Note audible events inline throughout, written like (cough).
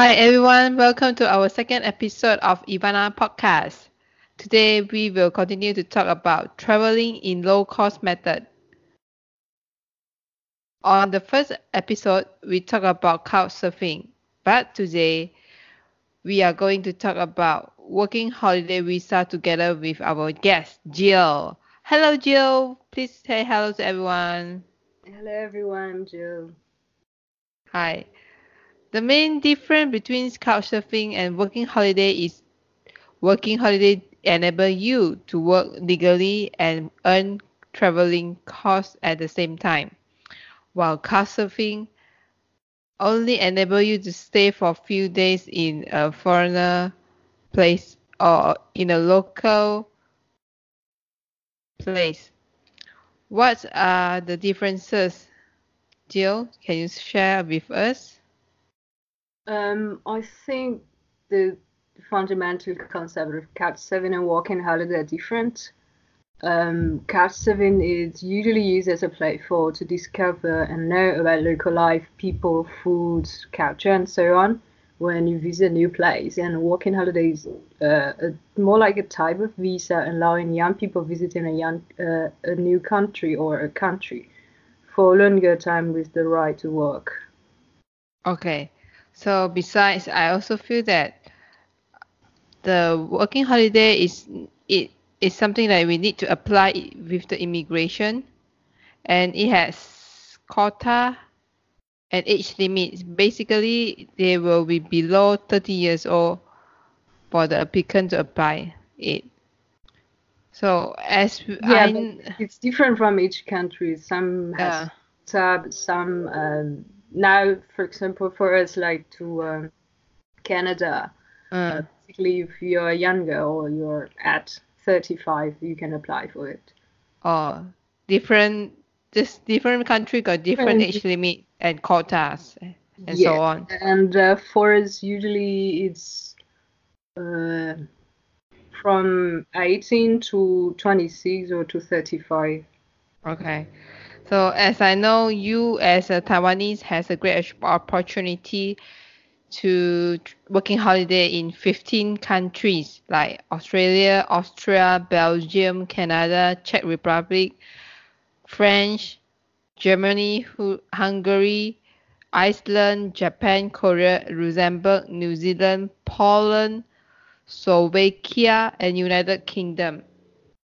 Hi everyone, welcome to our second episode of Ivana podcast. Today we will continue to talk about traveling in low cost method. On the first episode, we talked about couchsurfing, but today we are going to talk about working holiday visa together with our guest Jill. Hello Jill, please say hello to everyone. Hello everyone, I'm Jill. Hi. The main difference between couchsurfing and working holiday is working holiday enable you to work legally and earn traveling costs at the same time, while couchsurfing only enable you to stay for a few days in a foreigner place or in a local place. What are the differences? Jill, can you share with us? Um, I think the fundamental concept of Cat 7 and Walking holiday are different. Um, couchsurfing is usually used as a platform to discover and know about local life, people, food, culture, and so on when you visit a new place. And Walking holiday is uh, a, more like a type of visa allowing young people visiting a, young, uh, a new country or a country for a longer time with the right to work. Okay. So besides, I also feel that the working holiday is it is something that we need to apply with the immigration, and it has quota and age limits. Basically, they will be below 30 years old for the applicant to apply it. So as yeah, I, it's different from each country. Some has yeah. tab, some um, now, for example, for us, like to um, Canada, uh. Uh, basically, if you're younger or you're at 35, you can apply for it. Oh, different, just different country got different age limit and quotas and yeah. so on. And uh, for us, usually it's uh, from 18 to 26 or to 35. Okay. So as I know, you as a Taiwanese has a great opportunity to working holiday in 15 countries like Australia, Austria, Belgium, Canada, Czech Republic, French, Germany, Hungary, Iceland, Japan, Korea, Luxembourg, New Zealand, Poland, Slovakia, and United Kingdom.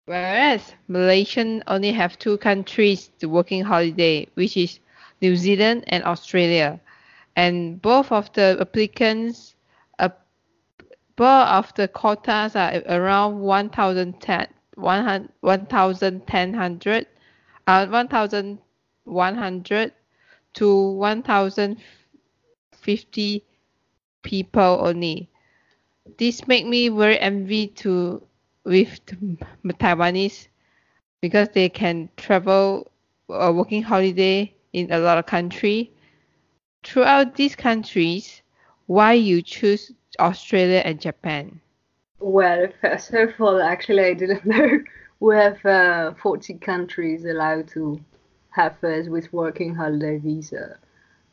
Whereas Malaysian only have two countries to working holiday, which is New Zealand and Australia. And both of the applicants, uh, both of the quotas are around 1,010, 1,100, uh, 1,100 to 1,050 people only. This make me very envy to with the Taiwanese because they can travel a working holiday in a lot of country. Throughout these countries, why you choose Australia and Japan? Well, first of all, actually, I didn't (laughs) know we have uh, 40 countries allowed to have us with working holiday visa.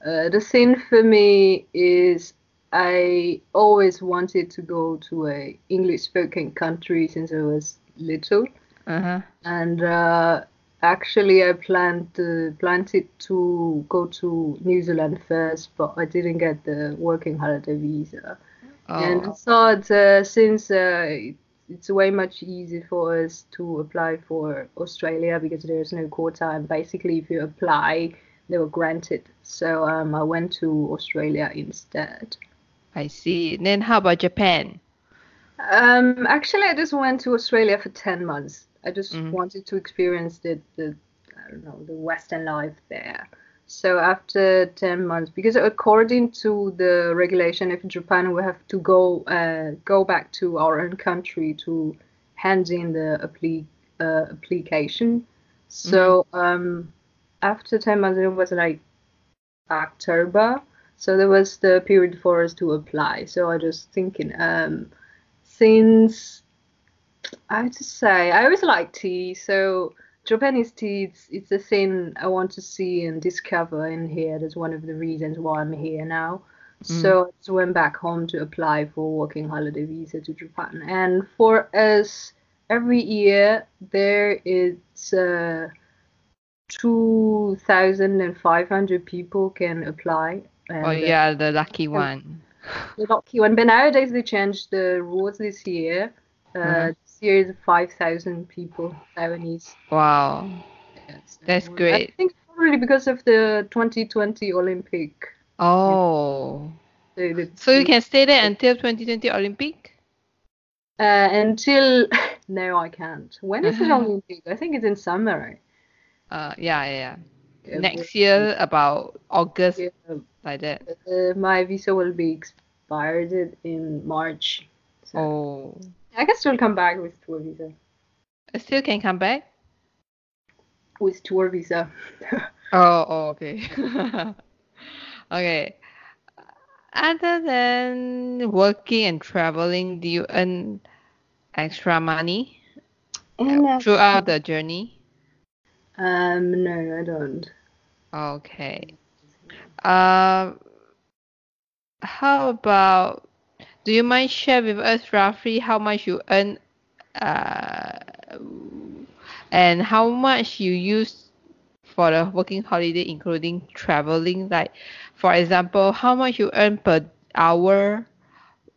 Uh, the thing for me is I always wanted to go to a English spoken country since I was little. Uh-huh. And uh, actually, I planned to, planned it to go to New Zealand first, but I didn't get the working holiday visa. Oh. And I thought uh, since uh, it's way much easier for us to apply for Australia because there's no quota, and basically, if you apply, they were granted. So um, I went to Australia instead. I see. And Then how about Japan? Um, actually, I just went to Australia for ten months. I just mm-hmm. wanted to experience the, the I don't know the Western life there. So after ten months, because according to the regulation of Japan, we have to go uh, go back to our own country to hand in the appli- uh, application. So mm-hmm. um, after ten months, it was like October. So there was the period for us to apply. So I was thinking, um, since I have to say, I always like tea. So Japanese tea, it's, it's a thing I want to see and discover in here. That's one of the reasons why I'm here now. So I just went back home to apply for working holiday visa to Japan. And for us, every year there is uh, 2,500 people can apply. And Oh, yeah, the lucky one. (laughs) the lucky one. But nowadays they changed the rules this year. Uh, Mhm. This year is 5,000 people, Taiwanese. Wow. Yes. That's And great. I think probably because of the 2020 Olympic. Oh. The, the, So you can stay there until 2020 Olympic? Uh, until (laughs) no, I can't. When is the Uh-huh. (laughs) Olympic? I think it's in summer. Right? Uh, yeah, yeah. Next year, about August, Yeah, like that. uh, my visa will be expired in March. So Oh. I can still come back with tour visa. I Still can come back? With tour visa. (laughs) Oh, oh okay. (laughs) Okay. Other than working and traveling, do you earn extra money uh, throughout the journey? Um, no, I don't. Okay. Um, how about, do you mind share with us roughly how much you earn, uh, and how much you use for the working holiday, including traveling? Like, for example, how much you earn per hour,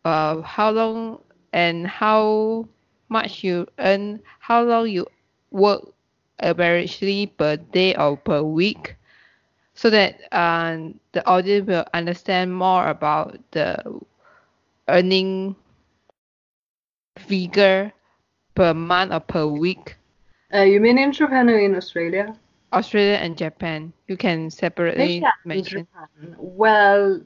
uh, how long and how much you earn, how long you work averagely per day or per week, so that um, the audience will understand more about the earning figure per month or per week. Uh, you mean in Japan or in Australia? Australia and Japan, you can separately mention. Japan. Well,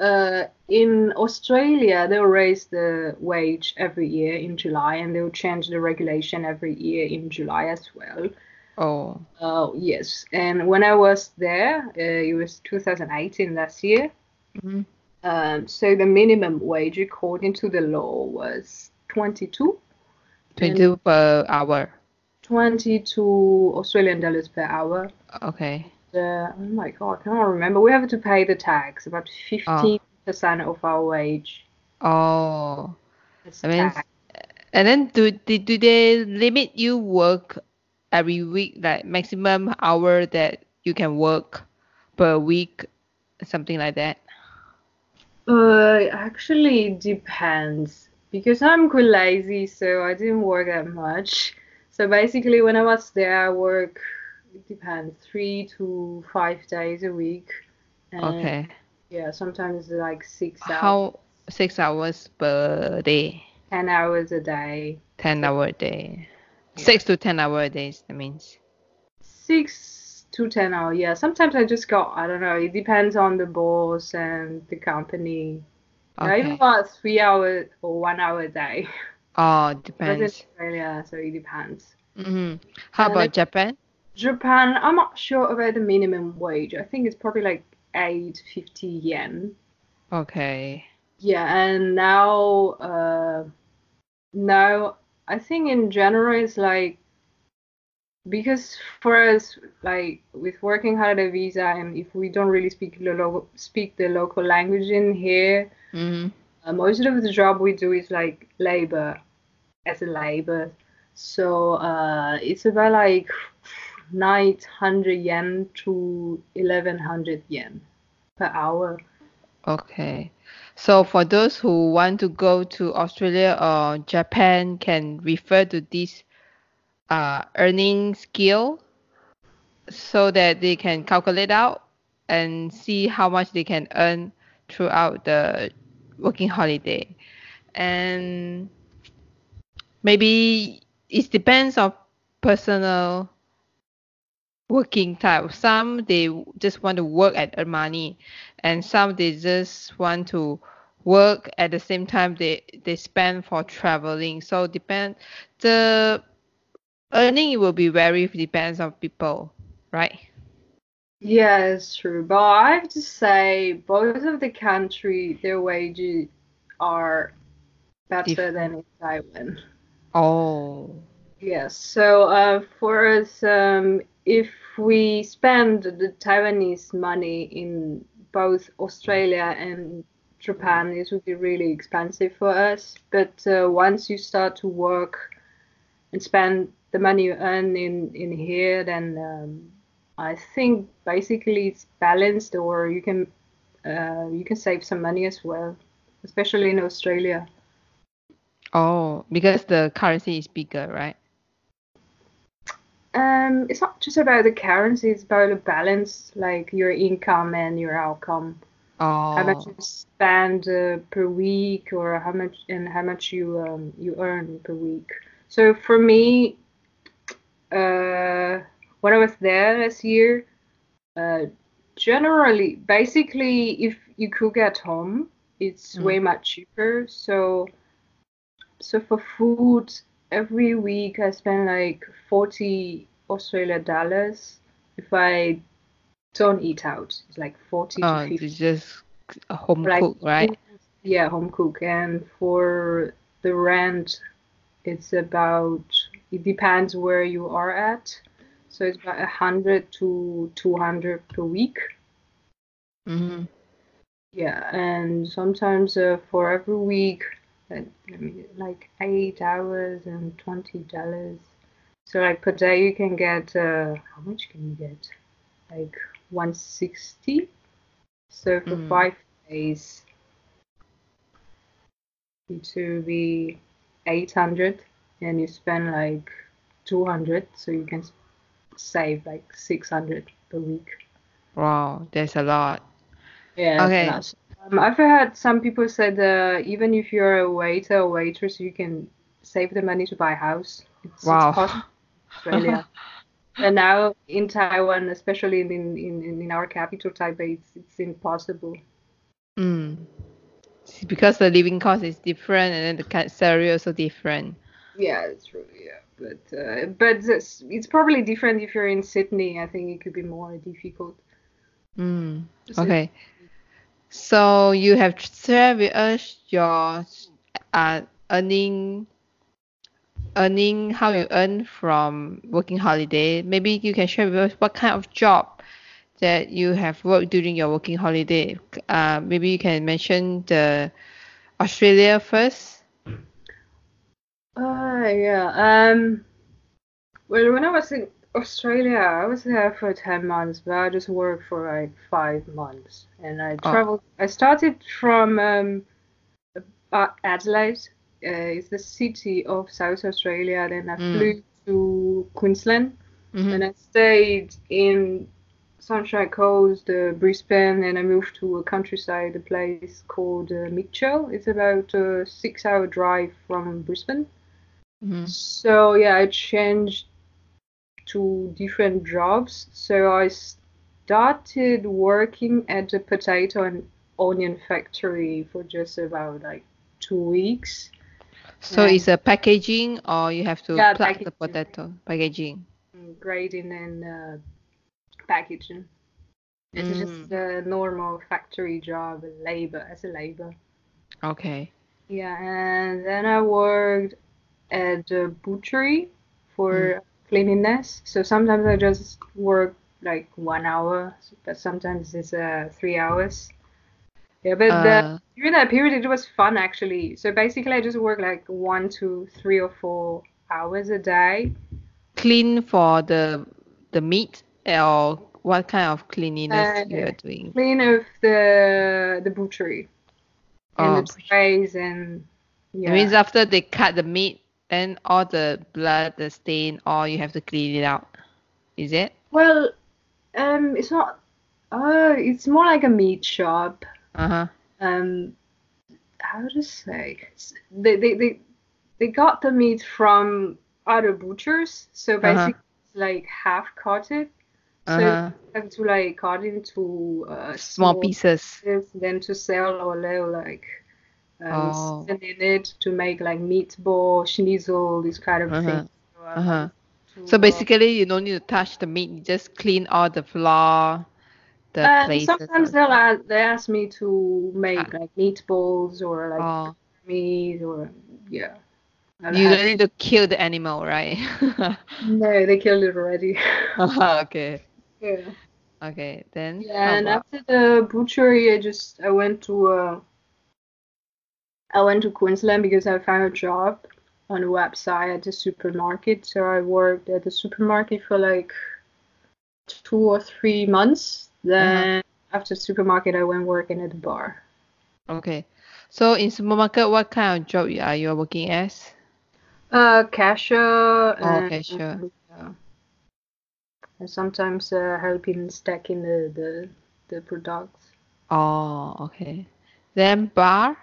uh, in Australia, they'll raise the wage every year in July, and they'll change the regulation every year in July as well. Oh, Uh, yes, and when I was there, uh, it was 2018 last year. mhm. Um, so the minimum wage, according to the law, was 22, 22 per hour. 22 Australian dollars per hour. Okay. Uh, oh my God, I cannot remember. We have to pay the tax, about 15% of our wage. Oh, is I mean, tax. and then do, do do they limit you work every week, like maximum hour that you can work per week, something like that? Uh, actually it depends because I'm quite lazy, so I didn't work that much. So basically, when I was there, I work. It depends, three to five days a week. And Okay. Yeah, sometimes it's like six hours, How six hours per day, ten hours a day. 10 hour a day, Yeah. six to 10 hour days, that means. Six to ten hour. Yeah, sometimes I just go. I don't know. It depends on the boss and the company. I even Okay. got three hours or one hour a day. Oh, (laughs) I was in depends. Australia, so it depends. hmm How And about Japan? Japan, I'm not sure about the minimum wage. I think it's probably like 850 yen. Okay. Yeah, and now, uh, now I think in general it's like because for us, like with working holiday visa, and if we don't really speak the local speak the local language in here, hmm uh, most of the job we do is like labor, as a labor. So uh, it's about like 900 yen to 1100 yen per hour. Okay. So for those who want to go to Australia or Japan can refer to this uh, earning skill so that they can calculate out and see how much they can earn throughout the working holiday. And maybe it depends on personal working type. Some they just want to work and earn money, and some they just want to work at the same time they they spend for traveling. So depend the earning will be vary depends on people, right? Yeah, it's true. But I have to say, both of the country, their wages are better Dif- than in Taiwan. Oh, Yes. So uh, for us, um, if we spend the Taiwanese money in both Australia and Japan, it would be really expensive for us. But uh, once you start to work and spend the money you earn in in here, then um, I think basically it's balanced, or you can uh, you can save some money as well, especially in Australia. Oh, because the currency is bigger, right? Um, it's not just about the currency; it's about the balance, like your income and your outcome. Oh. How much you spend uh, per week, or how much and how much you um, you earn per week. So for me, uh, when I was there this year, uh, generally, basically, if you cook at home, it's Mm. way much cheaper. So, so for food, every week I spend like 40 Australia dollars. If I don't eat out, it's like 40 Oh, to 50. it's just a home Like, cook, right? Yeah, home cook. And for the rent, it's about, it depends where you are at. So it's about 100 to 200 per week. Mm-hmm. Yeah, and sometimes uh, for every week, like eight hours and twenty dollars. So like per day you can get uh, how much can you get? Like one sixty. So for Mm. five days, it will be eight hundred, and you spend like two hundred, so you can save like six hundred per week. Wow, that's a lot. Yeah, Okay. Um, I've heard some people said uh, even if you're a waiter or waitress, you can save the money to buy a house. It's, it's Wow. possible (laughs) Australia. and now in Taiwan, especially in, in, in, our capital, Taipei, it's, it's impossible. Mm. See, Because the living cost is different and then the salary also different. Yeah, it's true. Yeah, but uh, but it's, it's probably different if you're in Sydney. I think it could be more difficult. Mm. Okay. So you have shared with us your uh, earning earning how you earn from working holiday. Maybe you can share with us what kind of job that you have worked during your working holiday. Uh, maybe you can mention the Australia first. Uh, yeah. Um, well, when I was in Australia, I was there for 10 months, but I just worked for like five months. And I Oh. traveled, I started from um, uh, Adelaide, uh, it's the city of South Australia. Then I Mm. flew to Queensland Mhm. and I stayed in Sunshine Coast, uh, Brisbane, and I moved to a countryside, a place called uh, Mitchell. It's about a six hour drive from Brisbane. Mhm. So yeah, I changed to different jobs. So I started working at a potato and onion factory for just about like two weeks. So Yeah. it's a packaging or you have to Yeah, pluck the potato packaging. mm, Grading and uh, packaging. It's Mm. just a normal factory job, labor as a labor. Okay. Yeah, and then I worked at a butchery for Mm. Cleanliness. So sometimes I just work like one hour, but sometimes it's uh, three hours. Yeah, but the, Uh, during that period it was fun actually. So basically I just work like one to three or four hours a day. clean for the the meat or what kind of cleanliness Uh, you are doing? Clean of the the butchery and Oh, the trays and yeah. It means after they cut the meat, then all the blood, the stain, all you have to clean it out. Is it? Well, um, it's not. Oh, it's more like a meat shop. Uh huh. Um, how to say? They they they, they got the meat from other butchers, so Uh-huh. basically it's like half cutted. So Uh huh. you have to like cut into uh, Small pieces. pieces, then to sell or like um, Oh. season in it to make like meatball, schnitzel, this kind of Uh-huh. things. So, Uh huh. So uh, basically, you don't need to touch the meat. You just clean all the flour, the And places. sometimes they'll ask, they ask me to make like meatballs or like Oh, meat or yeah. I'll you don't need to kill the animal, right? (laughs) No, they killed it already. (laughs) Uh-huh, okay. yeah. Okay, then. Yeah, and about- after the butchery, I just I went to uh, I went to Queensland because I found a job on a website at the supermarket. So I worked at the supermarket for like two or three months. Then after supermarket, I went working at the bar. Okay. So in supermarket, what kind of job are you working as? Uh, cashier. and, cashier. yeah. And sometimes uh, helping stacking the, the the products. Oh, okay. Then bar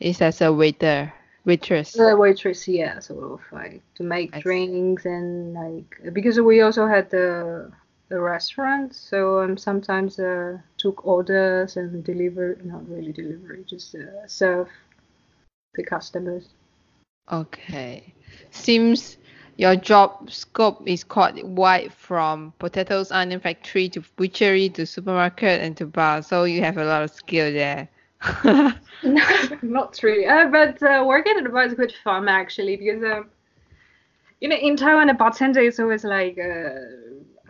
is as a waiter, waitress. The waitress, yeah, sort of like to make I see. drinks and like because we also had the the restaurant, so um sometimes uh took orders and deliver, not really delivery, just uh, serve the customers. Okay. Seems your job scope is quite wide from potatoes onion factory to butchery to supermarket and to bar. So you have a lot of skill there. No, (laughs) not really. Uh, but uh, working at the bar is good fun actually because um, you know in Taiwan a bartender is always like uh,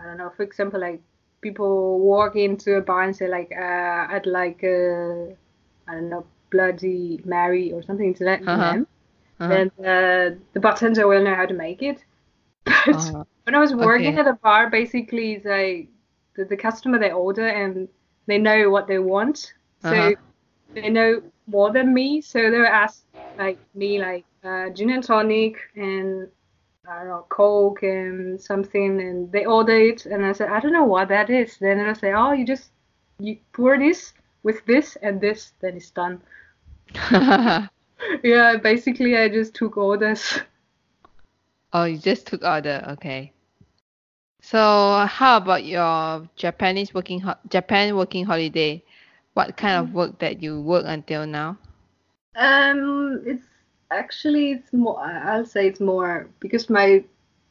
I don't know. For example, like people walk into a bar and say like uh, I'd like uh, I don't know Bloody Mary or something to that Uh-huh. name. Uh-huh. Then uh, the bartender will know how to make it. (laughs) But Uh-huh. when I was working Okay. at a bar, basically it's like the, the customer they order and they know what they want. So Uh-huh. They know more than me. So they will ask like me like uh, gin and tonic and I don't know Coke and something, and they order it, and I said I don't know what that is. Then they'll say, oh, you just you pour this with this and this, then it's done. (laughs) Yeah, basically I just took orders. Oh, you just took order. Okay. So how about your Japanese working ho- Japan working holiday? What kind of work that you work until now? Um, it's actually it's more. I'll say it's more because my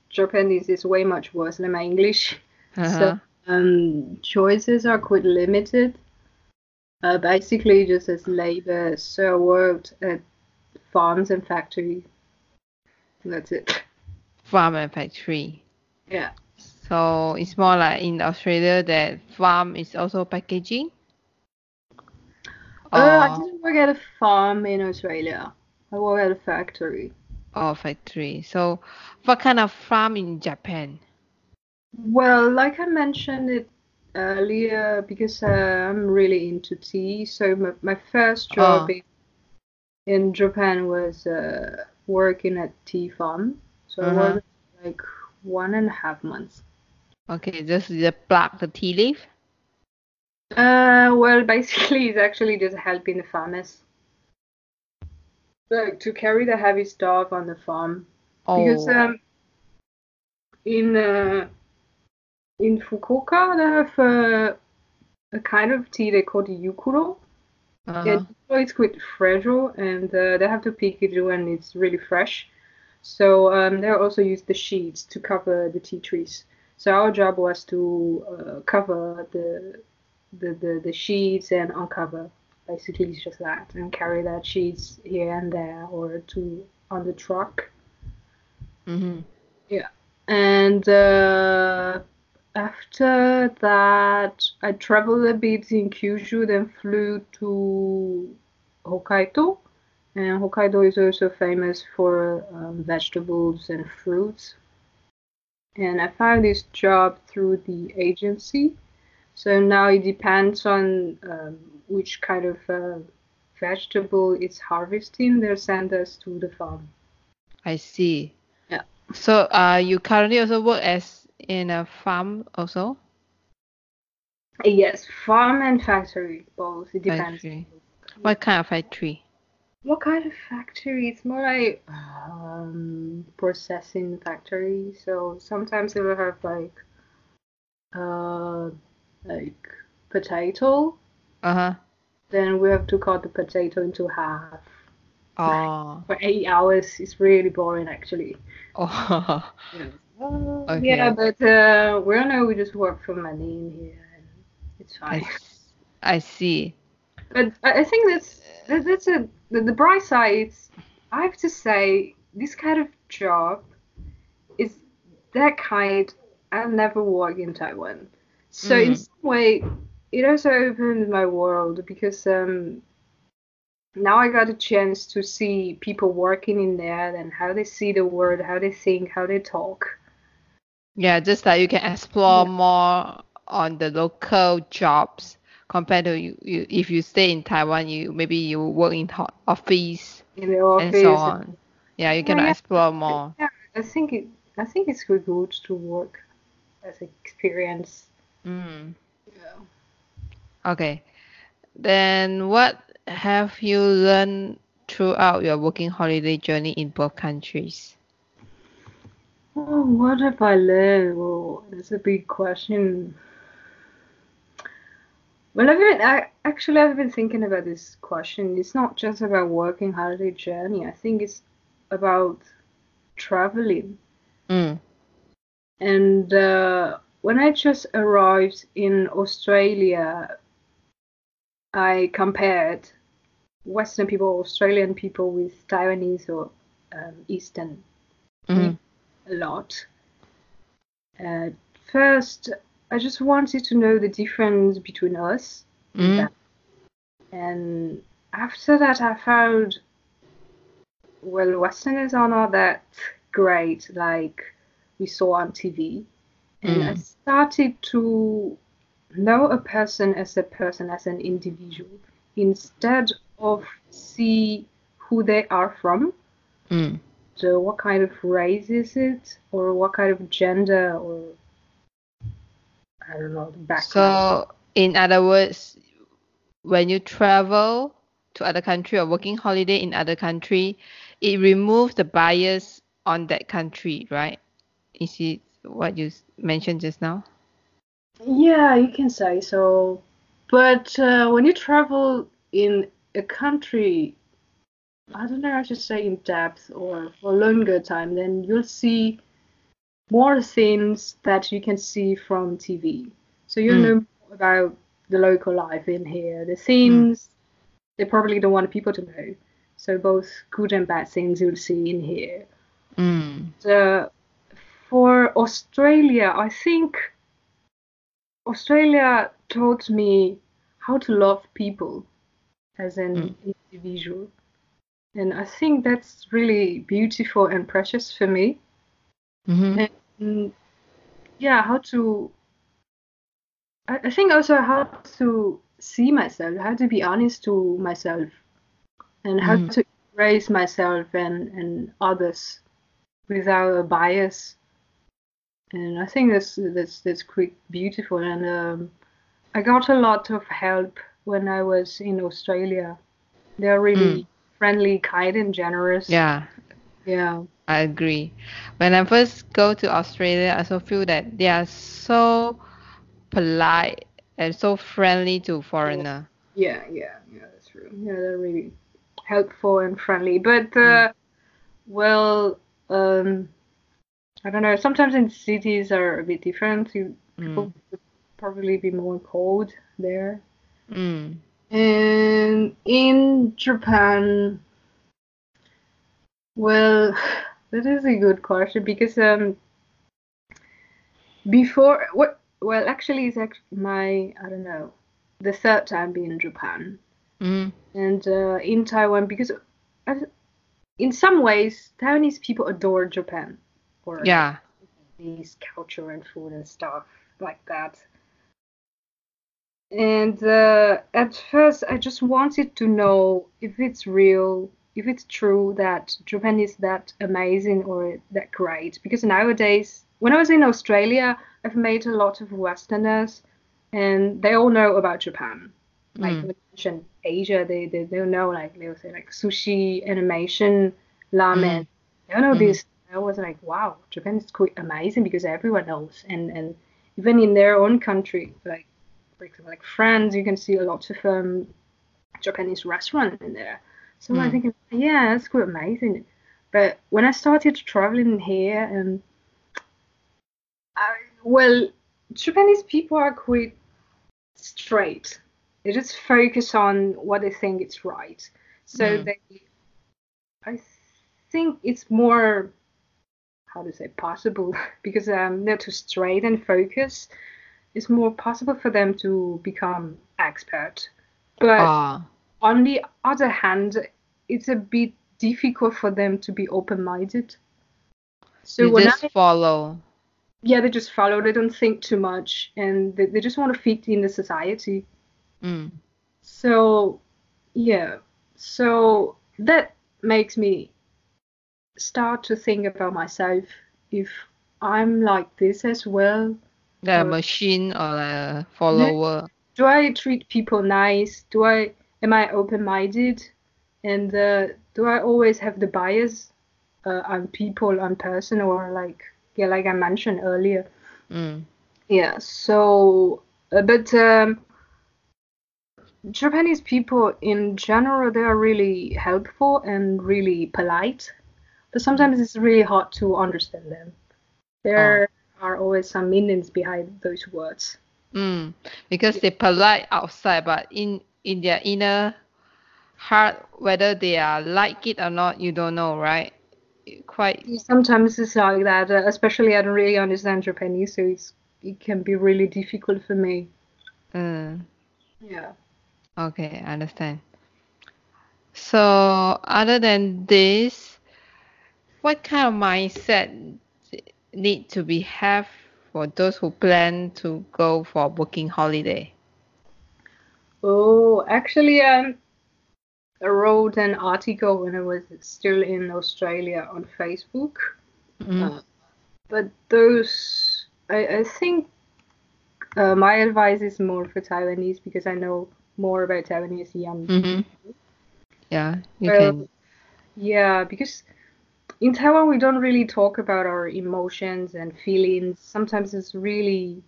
Japanese is way much worse than my English. (laughs) Uh-huh. So um, choices are quite limited. Uh, basically just as labor. So I worked at farms and factory. That's it. Farm and factory. Yeah. So it's more like in Australia that farm is also packaging. Uh, I didn't work at a farm in Australia. I work at a factory. or factory. So what kind of farm in Japan? Well, like I mentioned it earlier, because uh, I'm really into tea, so my, my first job Oh. in, in Japan was uh, working at tea farm. So I Uh-huh. worked like one and a half months. Okay, just the pluck the tea leaf. Uh, well, (laughs) basically, it's actually just helping the farmers. Like to carry the heavy stuff on the farm. Because Oh, um, in uh, in Fukuoka, they have uh, a kind of tea they call the gyokuro. uh-huh. And it's quite fragile, and uh, they have to pick it when it's really fresh. So um, they also use the sheets to cover the tea trees. So our job was to uh, cover the, the the the sheets and uncover. Basically, it's just that, and carry that sheets here and there, or to on the truck. Mm-hmm. And uh, after that, I traveled a bit in Kyushu, then flew to Hokkaido. And Hokkaido is also famous for um, vegetables and fruits. And I found this job through the agency. So now it depends on um, which kind of uh, vegetable it's harvesting. They'll send us to the farm. I see. Yeah. So, uh, you currently also work as in a farm also? Yes, farm and factory, both. It depends. Factory. What kind of factory? What kind of factory? It's more like um, processing factory. So sometimes it will have like uh like potato. Uh-huh. Then we have to cut the potato into half Oh. for eight hours. It's really boring actually. (laughs) Oh. Uh, Yeah, but uh, we don't know. We just work for money in here, and it's I, fine. s- I see. But I I think that's that's a the, the bright side. I have to say, this kind of job is that kind. I'll never work in Taiwan. So in Mm. some way, it also opened my world because um, now I got a chance to see people working in there and how they see the world, how they think, how they talk. Yeah, just that you can explore Yeah. more on the local jobs compared to you, you if you stay in Taiwan, you maybe you work in ho- office in the and so office. on. Yeah, you Yeah, cannot yeah. explore more. Yeah, I think it. I think it's good good to work as an experience. Mm. Yeah. Okay. Then what have you learned throughout your working holiday journey in both countries? Oh, what have I learned? Well, that's a big question. Well, I've been I, actually I've been thinking about this question. It's not just about working holiday journey. I think it's about traveling. Mm. And uh, when I just arrived in Australia, I compared Western people, Australian people with Taiwanese or um, Eastern Mhm. a lot. At first, I just wanted to know the difference between us and Mhm. And after that, I found, well, Westerners are not that great like we saw on TV. And I Mm. started to know a person as a person, as an individual, instead of see who they are from. Mm. So what kind of race is it, or what kind of gender, or I don't know the background. So, in other words, when you travel to other country or working holiday in other country, it removes the bias on that country, right? Is it what you mentioned just now? Yeah, you can say so. But uh, when you travel in a country, I don't know I should say in depth or for longer time, then you'll see more things that you can see from TV. So you'll Mm. know more about the local life in here, the things they probably don't want people to know. So both good and bad things you'll see in here. Mm. Uh, for Australia, I think Australia taught me how to love people as an individual. And I think that's really beautiful and precious for me. Mhm. And yeah, how to, I, I think also how to see myself, how to be honest to myself, and how Mhm. to embrace myself and, and others without a bias. And I think that's that's that's quite beautiful. And um, I got a lot of help when I was in Australia. They're really friendly, kind, and generous. Yeah, Yeah. I agree. When I first go to Australia, I also feel that they are so polite and so friendly to foreigner. Yeah, yeah, yeah, that's true. Yeah, they're really helpful and friendly. But uh, well, um, I don't know. Sometimes in cities are a bit different. You, people Mm. would probably be more cold there. Mm. And in Japan, well, (sighs) that is a good question because um, before what? Well, actually, it's act my I don't know, the third time being in Japan. Mm. and uh, in Taiwan because in some ways Taiwanese people adore Japan or Yeah. these culture and food and stuff like that. And uh, at first, I just wanted to know if it's real, if it's true that Japan is that amazing or that great. Because nowadays, when I was in Australia, I've met a lot of Westerners, and they all know about Japan. Like Mm. when you mention Asia, they they they'll know like they'll say like sushi, animation, ramen. Mm. They know Mhm. this. I was like, wow, Japan is quite amazing because everyone knows, and and even in their own country, like for example, like France, you can see a lot of um, Japanese restaurants in there. So I Mm. think, yeah, that's quite amazing. But when I started traveling here, and I, well, Japanese people are quite straight. They just focus on what they think is right. So Mm. they, I think it's more, how to say, possible (laughs) because um, they're too straight and focused. it's more possible for them to become expert. But Ah, on the other hand, it's a bit difficult for them to be open-minded. So when just I follow. yeah, they just follow. They don't think too much, and they, they just want to fit in the society. Mm. So yeah, so that makes me start to think about myself. If I'm like this as well, Like a Or- machine or a follower. do I treat people nice? Do I am I open-minded? And uh, do I always have the bias uh, on people, on person, or like yeah, like I mentioned earlier. Mm. Yeah. So, uh, but um, Japanese people in general, they are really helpful and really polite. Sometimes it's really hard to understand them. There are always some meanings behind those words. Mm. Because they polite outside, but in in their inner heart, whether they are like it or not, you don't know, right? Quite. Sometimes it's like that, uh, especially I don't really understand Japanese, so it's it can be really difficult for me. Mm. Yeah. Okay, I understand. So, other than this, what kind of mindset need to be have for those who plan to go for working holiday? Oh, actually, um, I wrote an article when I was still in Australia on Facebook. Mm. Uh, but those, I, I think uh, my advice is more for Taiwanese because I know more about Taiwanese young hmm Yeah, you Well, can. Yeah, because in Taiwan we don't really talk about our emotions and feelings. Sometimes it's really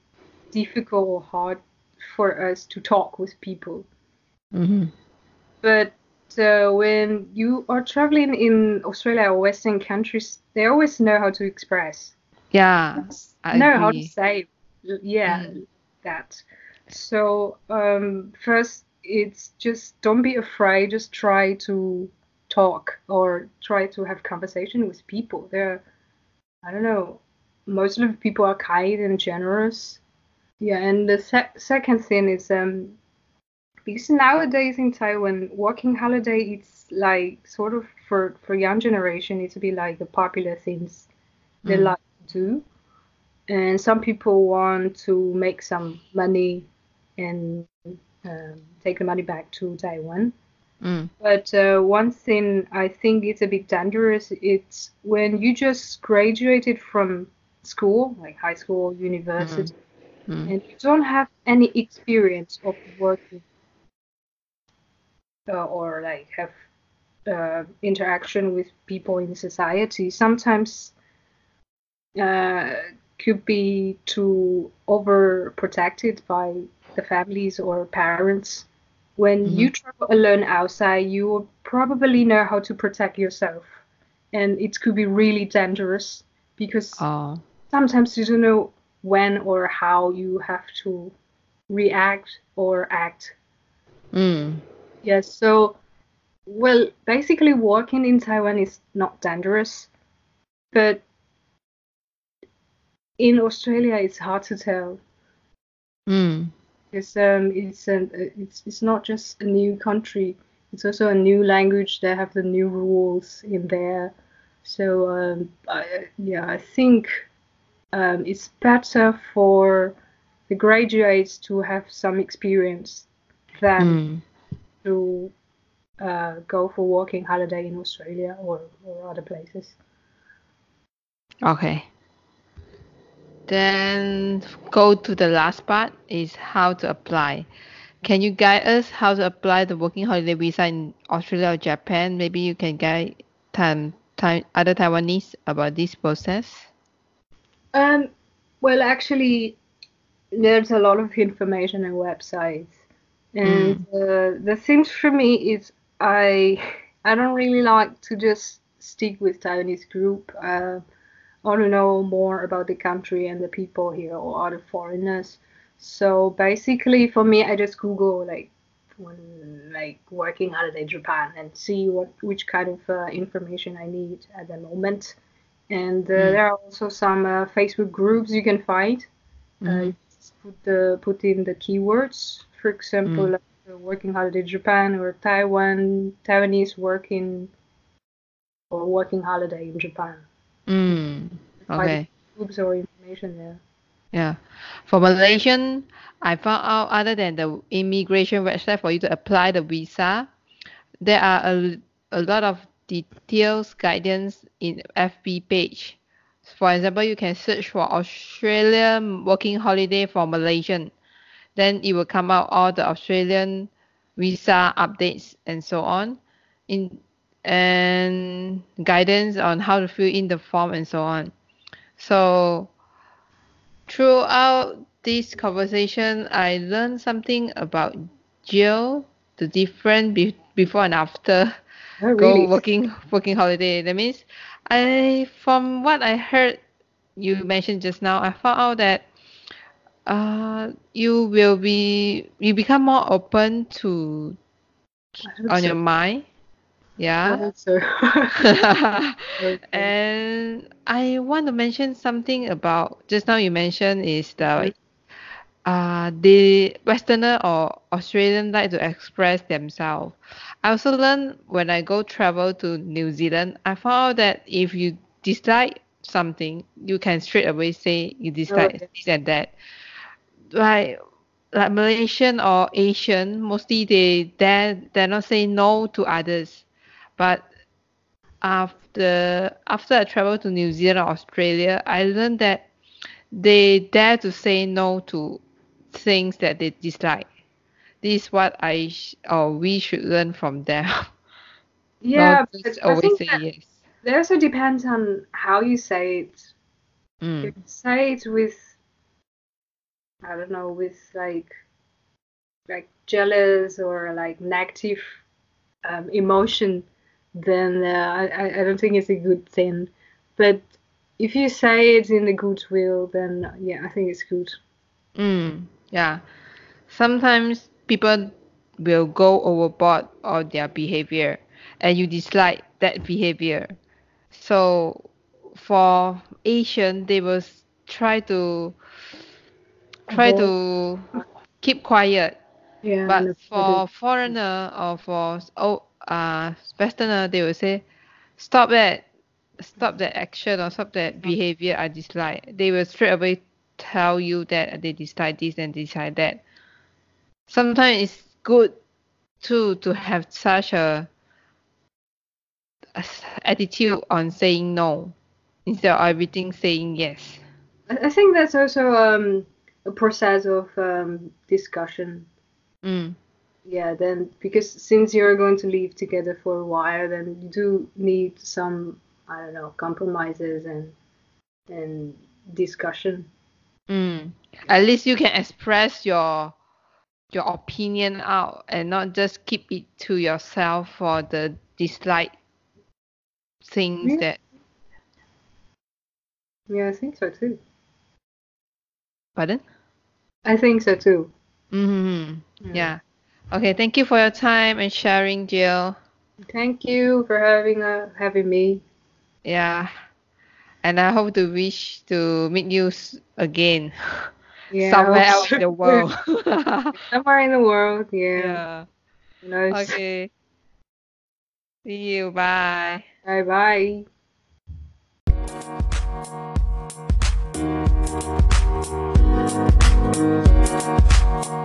difficult or hard for us to talk with people. hmm But uh, when you are traveling in Australia or Western countries, they always know how to express, Yeah, I know how to say, yeah, Mm. that. So um, first, it's just don't be afraid. Just try to talk or try to have conversation with people. They're, I don't know, most of the people are kind and generous. Yeah, and the sec second thing is um, because nowadays in Taiwan, working holiday it's like sort of for for young generation, it's bit like the popular things they Mm. like to do. And some people want to make some money and um, take the money back to Taiwan. Mm. But uh, one thing I think is a bit dangerous. It's when you just graduated from school, like high school, university, Mm. and you don't have any experience of working uh, or like have uh, interaction with people in society. Sometimes uh, could be too overprotected by the families or parents. When you travel alone outside, you will probably know how to protect yourself, and it could be really dangerous because Oh. sometimes you don't know when or how you have to react or act. Mm. Yes, so well, basically walking in Taiwan is not dangerous, but in Australia it's hard to tell. Mm. Because um, it's an it's it's not just a new country, it's also a new language. They have the new rules in there. So um, I, yeah, I think um, it's better for the graduates to have some experience than Mm. to uh, go for working holiday in Australia or, or other places. Okay. Then go to the last part is how to apply. Can you guide us how to apply the working holiday visa in Australia or Japan? Maybe you can guide time, time, other Taiwanese about this process. Um, well, actually, there's a lot of information and websites, and uh, the things for me is I (laughs) I don't really like to just stick with Taiwanese group. Uh, want to know more about the country and the people here or other foreigners. So basically, for me, I just Google like when, like working holiday Japan and see what which kind of uh, information I need at the moment. And uh, Mm. there are also some uh, Facebook groups you can find. Uh, Mhm. put the put in the keywords. For example, Mm. like uh, working holiday Japan or Taiwan, Taiwanese working or working holiday in Japan. Mm. Okay. Groups or information there. Yeah. For Malaysian, I found out other than the immigration website for you to apply the visa, there are a, a lot of details guidance in FB page. For example, you can search for Australian working holiday for Malaysian. Then it will come out all the Australian visa updates and so on. In and guidance on how to fill in the form and so on. So throughout this conversation, I learned something about Jill, the difference be- before and after Oh, (laughs) go working working holiday. That means I from what I heard you mentioned just now, I found out that uh you will be you become more open to on so. your mind. I Yeah. hope so. (laughs) Okay. and I want to mention something about just now you mentioned is the uh the Westerner or Australian like to express themselves. I also learned when I go travel to New Zealand, I found that if you dislike something, you can straight away say you dislike Okay. this and that. Like like Malaysian or Asian, mostly they dare dare not say no to others. But after after I traveled to New Zealand, Australia, I learned that they dare to say no to things that they dislike. This is what I sh- or we should learn from them. (laughs) Yeah, but I think that yes. it also depends on how you say it. Mm. you say it with, I don't know, with like, like jealous or like negative um, emotion, then uh, I, I- don't think it's a good thing. But if you say it in the goodwill, then yeah, I think it's good. Mm. Yeah. Sometimes people will go overboard on their behavior and you dislike that behavior. So for Asian, they will try to try to keep quiet. Yeah, But for foreigner or for oh uh Westerner, they will say, stop that, stop that action or stop that behavior I dislike. They will straight away tell you that they dislike this and dislike that. Sometimes it's good too to have such a, a attitude on saying no instead of everything saying yes. I I think that's also um, a process of um, discussion. Mm. Yeah, then because since you're going to live together for a while, then you do need some, I don't know, compromises and and discussion. Mm. At least you can express your your opinion out and not just keep it to yourself for the dislike things Yeah. that Yeah, I think so too. pardon? I think so too. Mm-hmm. Mm. Yeah. Okay, thank you for your time and sharing, Jill. Thank you for having uh, having me. Yeah, and I hope to wish to meet you again. Yeah, somewhere else in the world. (laughs) (laughs) somewhere in the world, yeah. yeah. Nice. Okay. See you. Bye. Bye. Bye. Bye.